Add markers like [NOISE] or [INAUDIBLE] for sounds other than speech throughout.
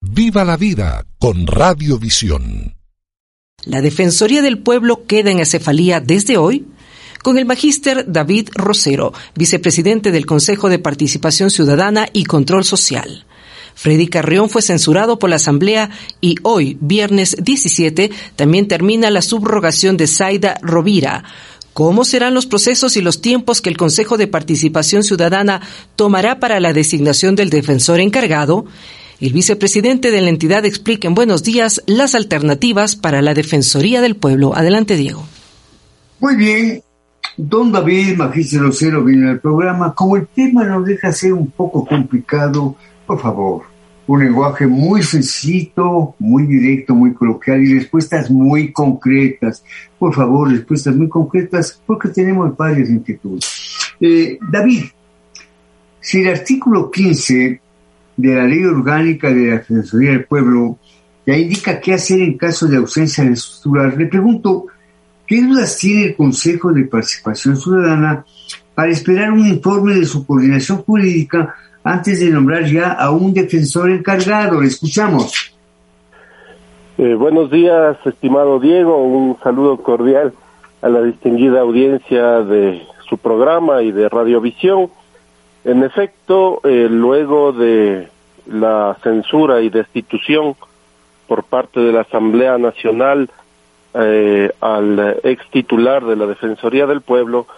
Viva la vida con Radiovisión. La Defensoría del Pueblo queda en acefalía desde hoy con el magíster David Rosero, vicepresidente del Consejo de Participación Ciudadana y Control Social. Freddy Carrión fue censurado por la Asamblea y hoy, viernes 17, también termina la subrogación de Zaida Rovira. ¿Cómo serán los procesos y los tiempos que el Consejo de Participación Ciudadana tomará para la designación del defensor encargado? El vicepresidente de la entidad explica en Buenos Días las alternativas para la Defensoría del Pueblo. Adelante, Diego. Muy bien. Don David Magíster Lucero viene al programa. Como el tema nos deja ser un poco complicado, por favor, un lenguaje muy sencillo, muy directo, muy coloquial y respuestas muy concretas. Por favor, respuestas muy concretas porque tenemos varias inquietudes. Eh, David, si el artículo 15 de la Ley Orgánica de la Defensoría del Pueblo ya indica qué hacer en caso de ausencia de estructura. Le pregunto, ¿qué dudas tiene el Consejo de Participación Ciudadana para esperar un informe de su coordinación jurídica antes de nombrar ya a un defensor encargado? Le escuchamos. Eh, buenos días, estimado Diego. Un saludo cordial a la distinguida audiencia de su programa y de Radiovisión. En efecto, eh, luego de la censura y destitución por parte de la Asamblea Nacional eh, al ex titular de la Defensoría del Pueblo,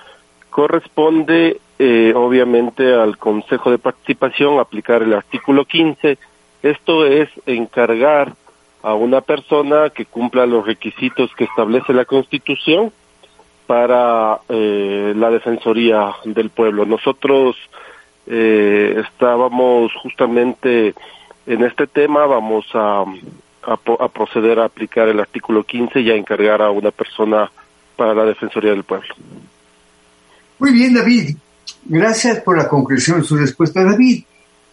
corresponde eh, obviamente al Consejo de Participación aplicar el artículo 15. Esto es encargar a una persona que cumpla los requisitos que establece la Constitución para la Defensoría del Pueblo. Nosotros eh, estábamos justamente en este tema, vamos a, a, proceder a aplicar el artículo 15 y a encargar a una persona para la Defensoría del Pueblo. Muy bien, David. Gracias por la concreción de su respuesta, David.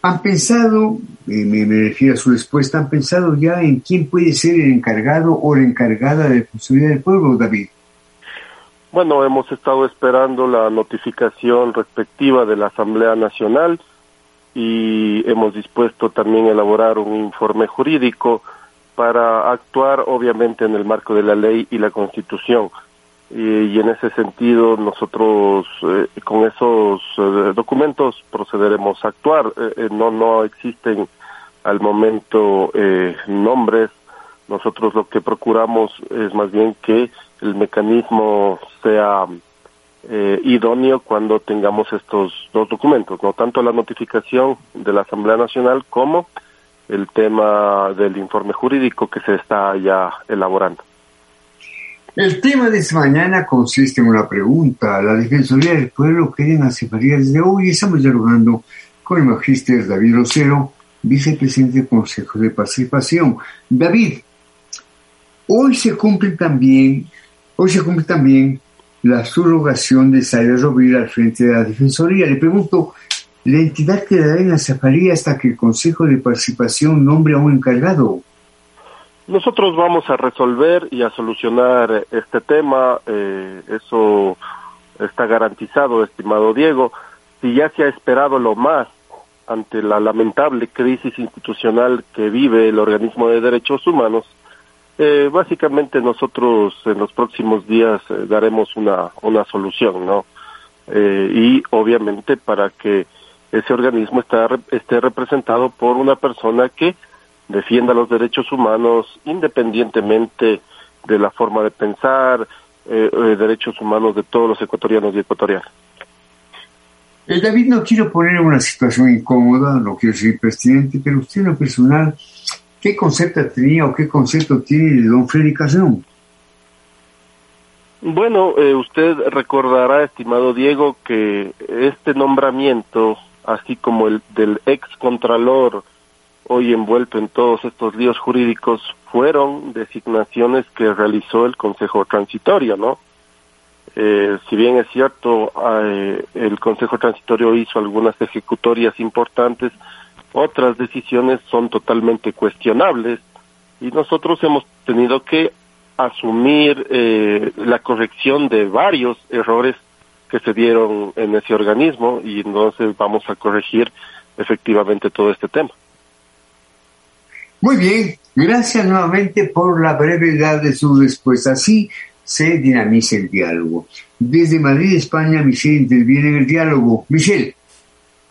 ¿Han pensado, eh, me, me, refiero a su respuesta, han pensado ya en quién puede ser el encargado o la encargada de la Defensoría del Pueblo, David? Bueno, hemos estado esperando la notificación respectiva de la Asamblea Nacional y hemos dispuesto también a elaborar un informe jurídico para actuar obviamente en el marco de la ley y la Constitución. Y, en ese sentido nosotros eh, con esos eh, documentos procederemos a actuar. Eh, no, no existen al momento nombres. Nosotros lo que procuramos es más bien que el mecanismo sea eh, idóneo cuando tengamos estos dos documentos, no tanto la notificación de la Asamblea Nacional como el tema del informe jurídico que se está ya elaborando. El tema de esta mañana consiste en una pregunta. La Defensoría del Pueblo quieren hacer desde hoy estamos dialogando con el magíster David Rosero, vicepresidente del Consejo de Participación. David, hoy se cumplen también Hoy se cumple también la subrogación de Zaira Rovira al frente de la Defensoría. Le pregunto, ¿la entidad quedará en la zafaría hasta que el Consejo de Participación nombre a un encargado? Nosotros vamos a resolver y a solucionar este tema. Eh, eso está garantizado, estimado Diego. Si ya se ha esperado lo más ante la lamentable crisis institucional que vive el organismo de derechos humanos, eh, básicamente nosotros en los próximos días eh, daremos una, una solución, ¿no? Eh, y obviamente para que ese organismo está, esté representado por una persona que defienda los derechos humanos independientemente de la forma de pensar, eh, derechos humanos de todos los ecuatorianos y ecuatorianas. David, no quiero poner una situación incómoda, no quiero ser presidente, pero usted en lo personal ¿Qué concepto tenía o qué concepto tiene de don Freddy? Bueno, eh, usted recordará, estimado Diego, que este nombramiento, así como el del ex contralor hoy envuelto en todos estos líos jurídicos fueron designaciones que realizó el Consejo Transitorio, ¿no? Eh, si bien es cierto, eh, el Consejo Transitorio hizo algunas ejecutorias importantes, otras decisiones son totalmente cuestionables y nosotros hemos tenido que asumir eh, la corrección de varios errores que se dieron en ese organismo y entonces vamos a corregir efectivamente todo este tema. Muy bien, gracias nuevamente por la brevedad de su respuesta. Así se dinamiza el diálogo. Desde Madrid, España, Michelle interviene en el diálogo. Michelle.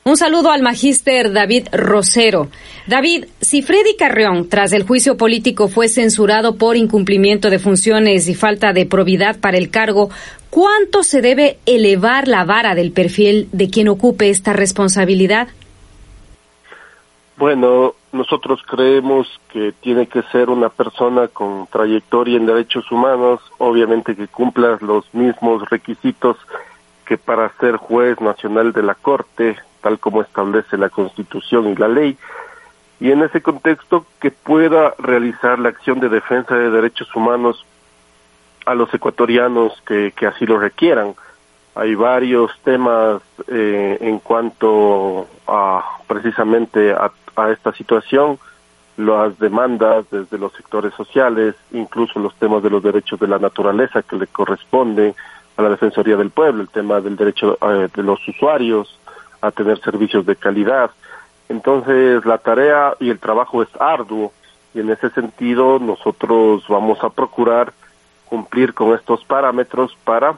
Un saludo al magíster David Rosero. David, si Freddy Carreón, tras el juicio político, fue censurado por incumplimiento de funciones y falta de probidad para el cargo, ¿cuánto se debe elevar la vara del perfil de quien ocupe esta responsabilidad? Bueno, nosotros creemos que tiene que ser una persona con trayectoria en derechos humanos, obviamente que cumpla los mismos requisitos que para ser juez nacional de la Corte, tal como establece la Constitución y la ley, y en ese contexto que pueda realizar la acción de defensa de derechos humanos a los ecuatorianos que, que así lo requieran. Hay varios temas eh, en cuanto a precisamente a esta situación, las demandas desde los sectores sociales, incluso los temas de los derechos de la naturaleza que le corresponden a la Defensoría del Pueblo, el tema del derecho eh, de los usuarios a tener servicios de calidad. Entonces, la tarea y el trabajo es arduo y en ese sentido nosotros vamos a procurar cumplir con estos parámetros para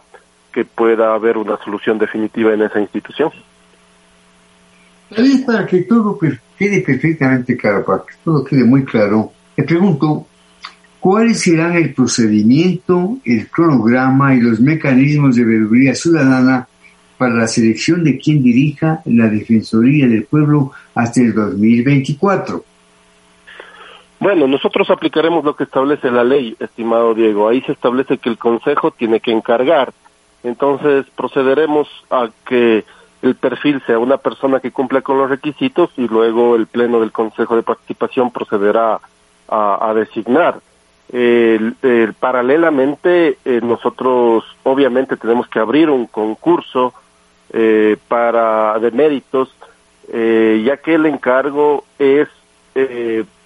que pueda haber una solución definitiva en esa institución. Para que todo quede perfectamente claro, para que todo quede muy claro, le pregunto, ¿cuáles serán el procedimiento, el cronograma y los mecanismos de veeduría ciudadana para la selección de quien dirija la Defensoría del Pueblo hasta el 2024? Bueno, nosotros aplicaremos lo que establece la ley, estimado Diego. Ahí se establece que el Consejo tiene que encargar. Entonces procederemos a que el perfil sea una persona que cumpla con los requisitos y luego el Pleno del Consejo de Participación procederá a, designar. paralelamente, eh, nosotros obviamente tenemos que abrir un concurso eh, para de méritos, eh, ya que el encargo es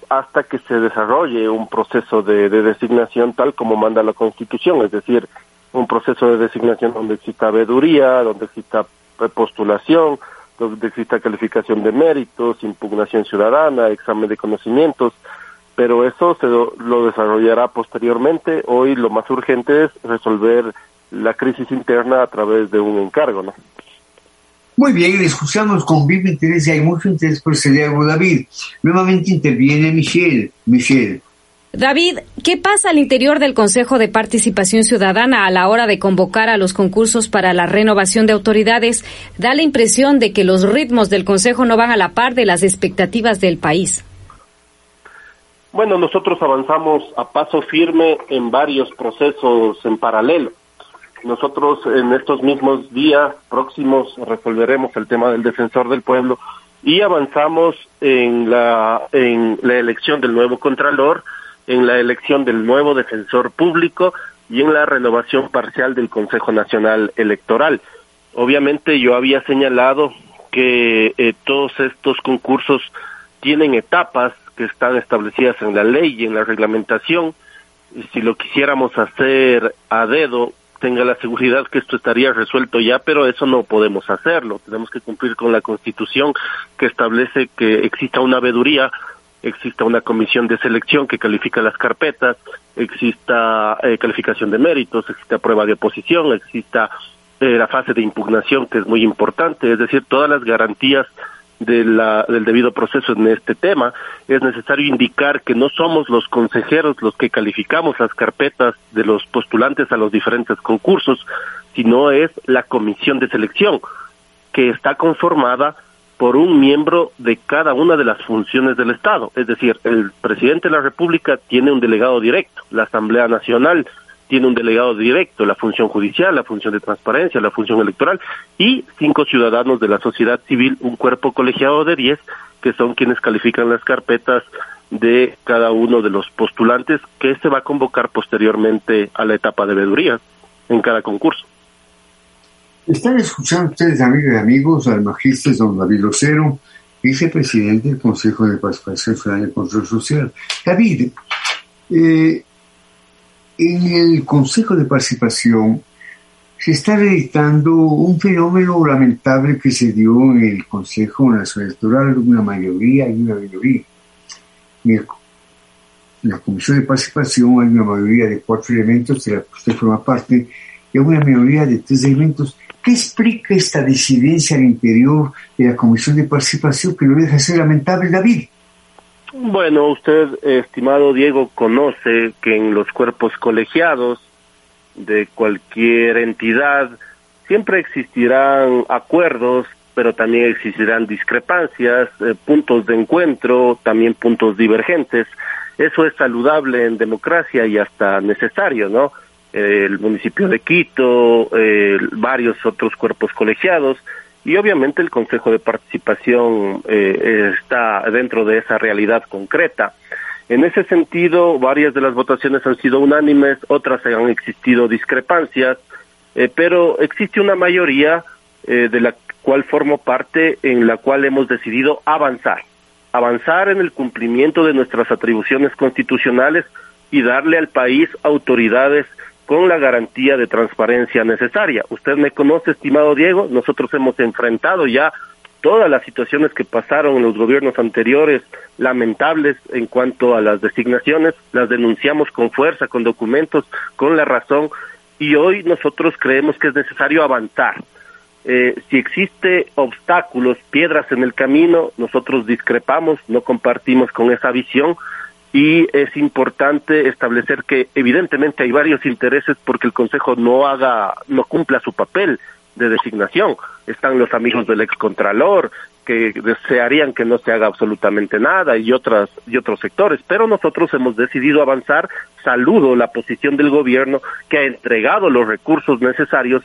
hasta que se desarrolle un proceso de, de designación tal como manda la Constitución, es decir, un proceso de designación donde exista veeduría, donde exista postulación, donde exista calificación de méritos, impugnación ciudadana, examen de conocimientos, pero eso se lo, desarrollará posteriormente. Hoy lo más urgente es resolver la crisis interna a través de un encargo, ¿no? Muy bien, escuchamos con vivo interés y hay mucho interés por ese diálogo, David. Nuevamente interviene Michelle. Michelle. David, ¿qué pasa al interior del Consejo de Participación Ciudadana a la hora de convocar a los concursos para la renovación de autoridades? Da la impresión de que los ritmos del Consejo no van a la par de las expectativas del país. Bueno, nosotros avanzamos a paso firme en varios procesos en paralelo. Nosotros en estos mismos días próximos resolveremos el tema del defensor del pueblo y avanzamos en la en la elección del nuevo contralor en la elección del nuevo defensor público y en la renovación parcial del Consejo Nacional Electoral. Obviamente yo había señalado que eh, todos estos concursos tienen etapas que están establecidas en la ley y en la reglamentación. Si lo quisiéramos hacer a dedo, tenga la seguridad que esto estaría resuelto ya, pero eso no podemos hacerlo. Tenemos que cumplir con la Constitución que establece que exista una veeduría exista una comisión de selección que califica las carpetas, exista eh, calificación de méritos, exista prueba de oposición, exista eh, la fase de impugnación que es muy importante, es decir, todas las garantías de la, del debido proceso en este tema, es necesario indicar que no somos los consejeros los que calificamos las carpetas de los postulantes a los diferentes concursos, sino es la comisión de selección, que está conformada por un miembro de cada una de las funciones del Estado. Es decir, el presidente de la República tiene un delegado directo, la Asamblea Nacional tiene un delegado directo, la función judicial, la función de transparencia, la función electoral, y cinco ciudadanos de la sociedad civil, un cuerpo colegiado de diez, que son quienes califican las carpetas de cada uno de los postulantes que se va a convocar posteriormente a la etapa de veeduría en cada concurso. Están escuchando ustedes, amigas y amigos, al magíster don David Lucero, vicepresidente del Consejo de Participación Ciudadana y Control Social. David, eh, en el Consejo de Participación se está reeditando un fenómeno lamentable que se dio en el Consejo Nacional Electoral, una mayoría y una minoría. En la Comisión de Participación hay una mayoría de cuatro elementos de la que usted forma parte y una minoría de tres elementos. ¿Qué explica esta disidencia al interior de la Comisión de Participación que lo deja ser lamentable, David? Bueno, usted, estimado Diego, conoce que en los cuerpos colegiados de cualquier entidad siempre existirán acuerdos, pero también existirán discrepancias, eh, puntos de encuentro, también puntos divergentes. Eso es saludable en democracia y hasta necesario, ¿no? el municipio de Quito, varios otros cuerpos colegiados y obviamente el Consejo de Participación eh, está dentro de esa realidad concreta. En ese sentido, varias de las votaciones han sido unánimes, otras han existido discrepancias, eh, pero existe una mayoría eh, de la cual formo parte en la cual hemos decidido avanzar, avanzar en el cumplimiento de nuestras atribuciones constitucionales y darle al país autoridades con la garantía de transparencia necesaria. Usted me conoce, estimado Diego, nosotros hemos enfrentado ya todas las situaciones que pasaron en los gobiernos anteriores, lamentables en cuanto a las designaciones, las denunciamos con fuerza, con documentos, con la razón, y hoy nosotros creemos que es necesario avanzar. Eh, si existe obstáculos, piedras en el camino, nosotros discrepamos, no compartimos con esa visión, y es importante establecer que evidentemente hay varios intereses porque el Consejo no haga, no cumpla su papel de designación. Están los amigos del excontralor que desearían que no se haga absolutamente nada y otras y otros sectores, pero nosotros hemos decidido avanzar. Saludo la posición del gobierno que ha entregado los recursos necesarios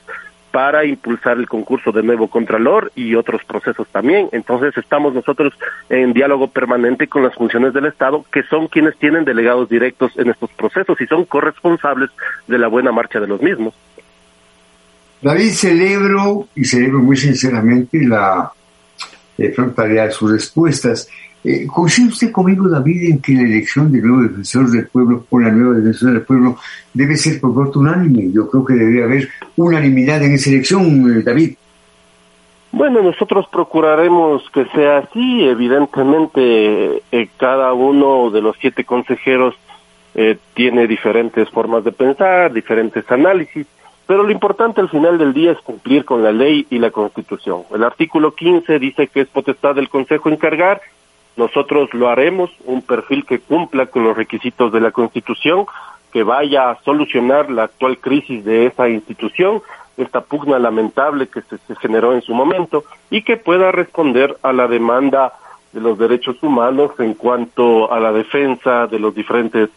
para impulsar el concurso de nuevo Contralor y otros procesos también. Entonces estamos nosotros en diálogo permanente con las funciones del Estado, que son quienes tienen delegados directos en estos procesos y son corresponsables de la buena marcha de los mismos. David, celebro y celebro muy sinceramente la eh, frontalidad de sus respuestas. Eh, ¿Coincide usted conmigo, David, en que la elección del nuevo defensor del pueblo o la nueva defensora del pueblo debe ser por voto unánime? Yo creo que debería haber unanimidad en esa elección, eh, David. Bueno, nosotros procuraremos que sea así. Evidentemente, eh, cada uno de los siete consejeros tiene diferentes formas de pensar, diferentes análisis, pero lo importante al final del día es cumplir con la ley y la Constitución. El artículo 15 dice que es potestad del Consejo encargar nosotros lo haremos, un perfil que cumpla con los requisitos de la Constitución, que vaya a solucionar la actual crisis de esa institución, esta pugna lamentable que se, generó en su momento, y que pueda responder a la demanda de los derechos humanos en cuanto a la defensa de los diferentes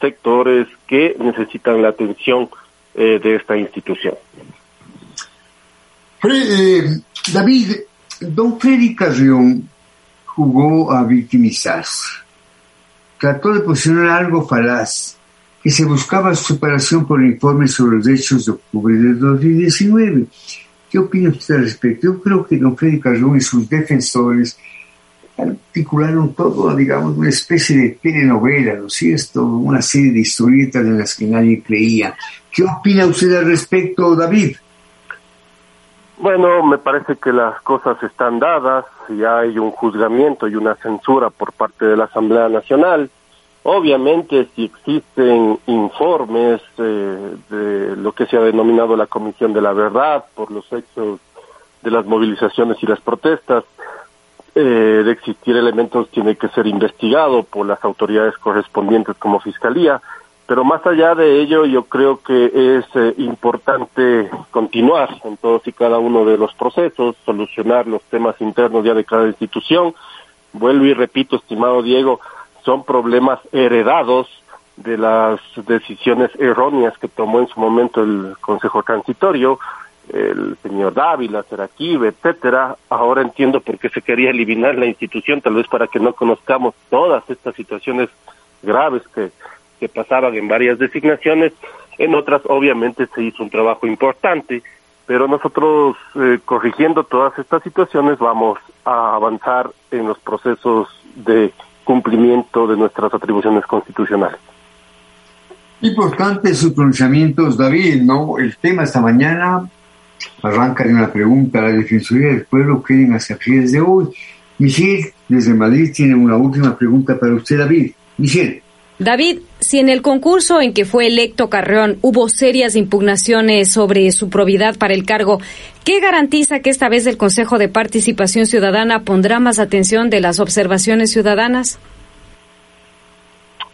sectores que necesitan la atención eh, de esta institución. Eh, David, don Freddy Carrión jugó a victimizarse. Trató de posicionar algo falaz, que se buscaba superación por el informe sobre los hechos de octubre de 2019. ¿Qué opina usted al respecto? Yo creo que don Freddy Carrón y sus defensores articularon todo, digamos, una especie de telenovela, ¿no es cierto? Una serie de historietas en las que nadie creía. ¿Qué opina usted al respecto, David? Bueno, me parece que las cosas están dadas, ya hay un juzgamiento y una censura por parte de la Asamblea Nacional. Obviamente, si existen informes eh, de lo que se ha denominado la Comisión de la Verdad por los hechos de las movilizaciones y las protestas, eh, de existir elementos tiene que ser investigado por las autoridades correspondientes como Fiscalía. Pero más allá de ello, yo creo que es eh, importante continuar en todos y cada uno de los procesos, solucionar los temas internos ya de cada institución. Vuelvo y repito, estimado Diego, son problemas heredados de las decisiones erróneas que tomó en su momento el Consejo Transitorio, el señor Dávila, Seraquive, etcétera. Ahora entiendo por qué se quería eliminar la institución, tal vez para que no conozcamos todas estas situaciones graves que, que pasaban en varias designaciones. En otras, obviamente, se hizo un trabajo importante, pero nosotros, eh, corrigiendo todas estas situaciones, vamos a avanzar en los procesos de cumplimiento de nuestras atribuciones constitucionales. Importante sus pronunciamientos, David, ¿no? El tema esta mañana arranca de una pregunta. La Defensoría del Pueblo quieren fines de hoy. Michelle, desde Madrid, tiene una última pregunta para usted, David. Michelle. David, si en el concurso en que fue electo Carreón hubo serias impugnaciones sobre su probidad para el cargo, ¿qué garantiza que esta vez el Consejo de Participación Ciudadana pondrá más atención de las observaciones ciudadanas?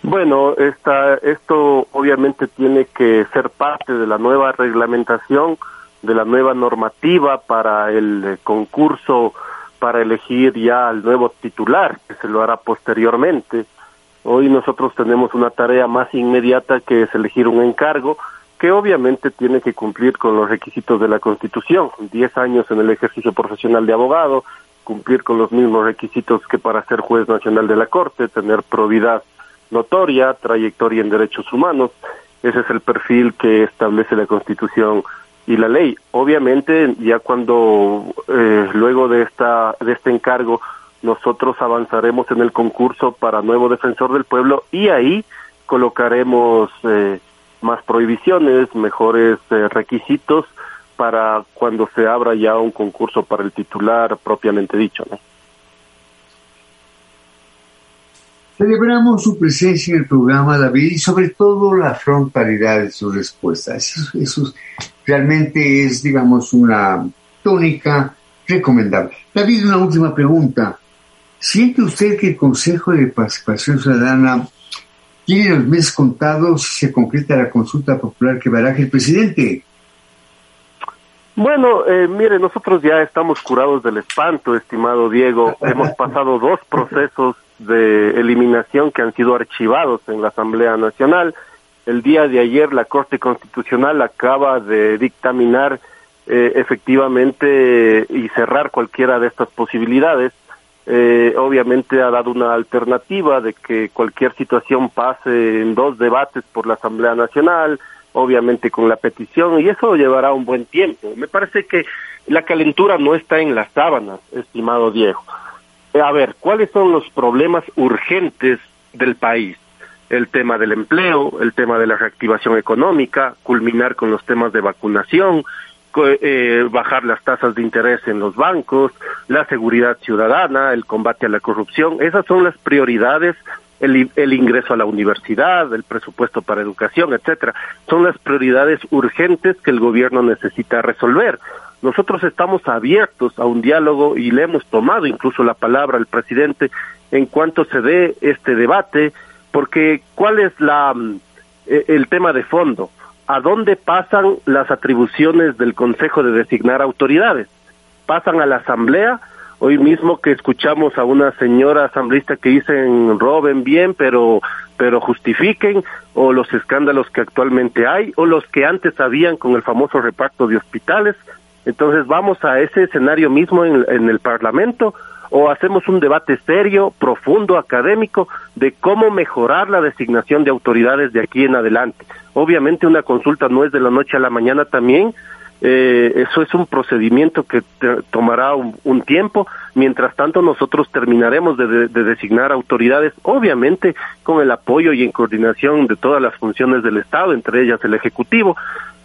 Bueno, esta, esto obviamente tiene que ser parte de la nueva reglamentación, de la nueva normativa para el eh, concurso para elegir ya al nuevo titular, que se lo hará posteriormente. Hoy nosotros tenemos una tarea más inmediata que es elegir un encargo que obviamente tiene que cumplir con los requisitos de la Constitución, diez años en el ejercicio profesional de abogado, cumplir con los mismos requisitos que para ser juez nacional de la Corte, tener probidad notoria, trayectoria en derechos humanos. Ese es el perfil que establece la Constitución y la ley. Obviamente, ya cuando eh, luego de esta de este encargo nosotros avanzaremos en el concurso para nuevo defensor del pueblo y ahí colocaremos eh, más prohibiciones, mejores eh, requisitos para cuando se abra ya un concurso para el titular propiamente dicho. Celebramos su presencia en el programa, David, y sobre todo la frontalidad de sus respuestas. Eso, eso realmente es, digamos, una tónica recomendable. David, una última pregunta. ¿Siente usted que el Consejo de Participación Ciudadana tiene los meses contados si se concreta la consulta popular que baraje el presidente? Bueno, eh, mire, nosotros ya estamos curados del espanto, estimado Diego. [LAUGHS] Hemos pasado dos procesos de eliminación que han sido archivados en la Asamblea Nacional. El día de ayer la Corte Constitucional acaba de dictaminar eh, efectivamente y cerrar cualquiera de estas posibilidades eh, obviamente ha dado una alternativa de que cualquier situación pase en dos debates por la Asamblea Nacional, obviamente con la petición, y eso llevará un buen tiempo. Me parece que la calentura no está en las sábanas, estimado Diego. Eh, a ver, ¿cuáles son los problemas urgentes del país? El tema del empleo, el tema de la reactivación económica, culminar con los temas de vacunación, eh, bajar las tasas de interés en los bancos, la seguridad ciudadana, el combate a la corrupción. Esas son las prioridades el, el, ingreso a la universidad, el presupuesto para educación, etcétera. Son las prioridades urgentes que el gobierno necesita resolver. Nosotros estamos abiertos a un diálogo y le hemos tomado incluso la palabra al presidente en cuanto se dé este debate, porque ¿cuál es la mm, e, el tema de fondo? ¿A dónde pasan las atribuciones del Consejo de designar autoridades? ¿Pasan a la Asamblea? Hoy mismo que escuchamos a una señora asambleísta que dicen roben bien, pero pero justifiquen o los escándalos que actualmente hay o los que antes habían con el famoso reparto de hospitales. Entonces vamos a ese escenario mismo en, en el Parlamento o hacemos un debate serio, profundo, académico de cómo mejorar la designación de autoridades de aquí en adelante. Obviamente una consulta no es de la noche a la mañana también, eh, eso es un procedimiento que tomará un, tiempo. Mientras tanto, nosotros terminaremos de, designar autoridades, obviamente con el apoyo y en coordinación de todas las funciones del Estado, entre ellas el Ejecutivo.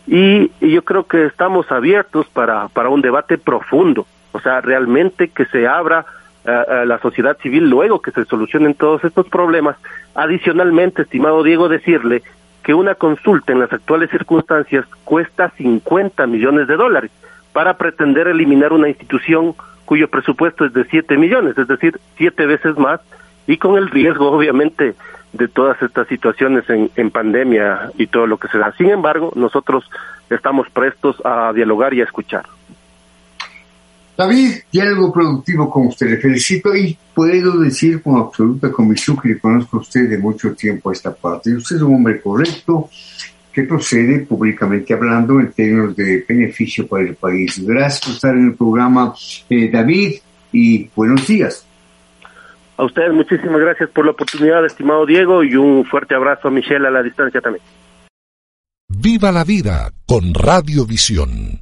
Y, y yo creo que estamos abiertos para, para un debate profundo o sea, realmente que se abra eh, eh, la sociedad civil luego que se solucionen todos estos problemas. Adicionalmente, estimado Diego, decirle que una consulta en las actuales circunstancias cuesta 50 millones de dólares para pretender eliminar una institución cuyo presupuesto es de 7 millones, es decir, siete veces más, y con el riesgo, obviamente, de todas estas situaciones en, en pandemia y todo lo que se da. Sin embargo, nosotros estamos prestos a dialogar y a escuchar. David, diálogo productivo con usted. Le felicito y puedo decir con absoluta convicción que le conozco a usted de mucho tiempo a esta parte. Usted es un hombre correcto que procede públicamente hablando en términos de beneficio para el país. Gracias por estar en el programa, eh, David, y buenos días. A ustedes muchísimas gracias por la oportunidad, estimado Diego, y un fuerte abrazo a Michelle a la distancia también. Viva la vida con Radiovisión.